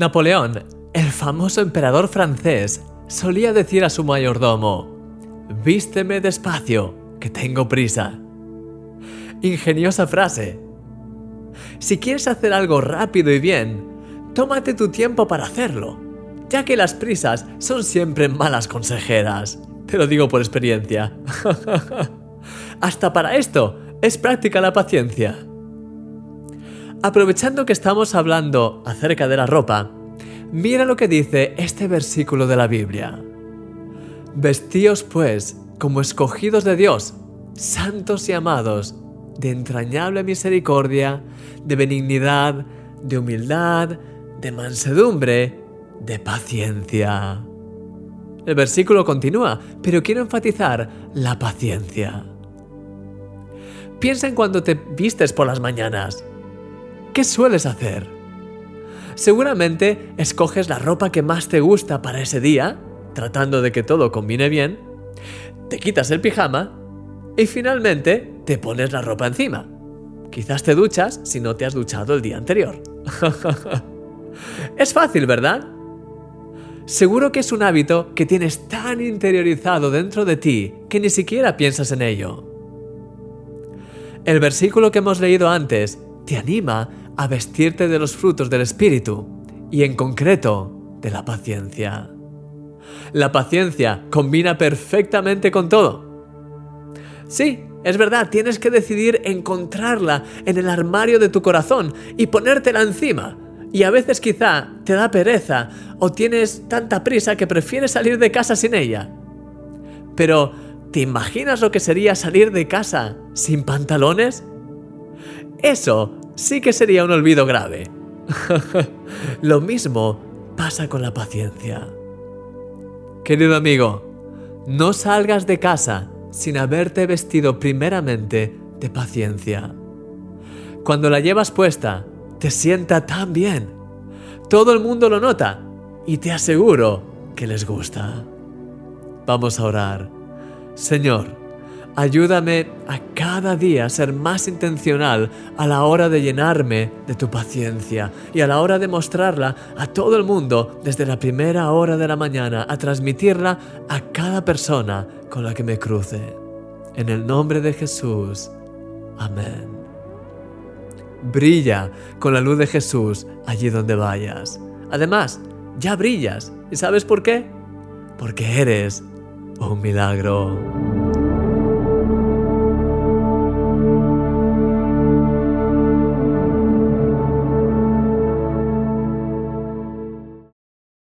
Napoleón, el famoso emperador francés, solía decir a su mayordomo, Vísteme despacio, que tengo prisa. Ingeniosa frase. Si quieres hacer algo rápido y bien, tómate tu tiempo para hacerlo, ya que las prisas son siempre malas consejeras. Te lo digo por experiencia. Hasta para esto es práctica la paciencia. Aprovechando que estamos hablando acerca de la ropa, mira lo que dice este versículo de la Biblia. Vestíos pues como escogidos de Dios, santos y amados, de entrañable misericordia, de benignidad, de humildad, de mansedumbre, de paciencia. El versículo continúa, pero quiero enfatizar la paciencia. Piensa en cuando te vistes por las mañanas. ¿Qué sueles hacer? Seguramente escoges la ropa que más te gusta para ese día, tratando de que todo combine bien, te quitas el pijama y finalmente te pones la ropa encima. Quizás te duchas si no te has duchado el día anterior. es fácil, ¿verdad? Seguro que es un hábito que tienes tan interiorizado dentro de ti que ni siquiera piensas en ello. El versículo que hemos leído antes te anima a vestirte de los frutos del Espíritu y en concreto de la paciencia. La paciencia combina perfectamente con todo. Sí, es verdad, tienes que decidir encontrarla en el armario de tu corazón y ponértela encima. Y a veces quizá te da pereza o tienes tanta prisa que prefieres salir de casa sin ella. Pero, ¿te imaginas lo que sería salir de casa sin pantalones? Eso sí que sería un olvido grave. lo mismo pasa con la paciencia. Querido amigo, no salgas de casa sin haberte vestido primeramente de paciencia. Cuando la llevas puesta, te sienta tan bien. Todo el mundo lo nota y te aseguro que les gusta. Vamos a orar. Señor, ayúdame a cada día a ser más intencional a la hora de llenarme de tu paciencia y a la hora de mostrarla a todo el mundo desde la primera hora de la mañana, a transmitirla a cada persona con la que me cruce. En el nombre de Jesús. Amén. Brilla con la luz de Jesús allí donde vayas. Además, ya brillas. ¿Y sabes por qué? Porque eres un milagro.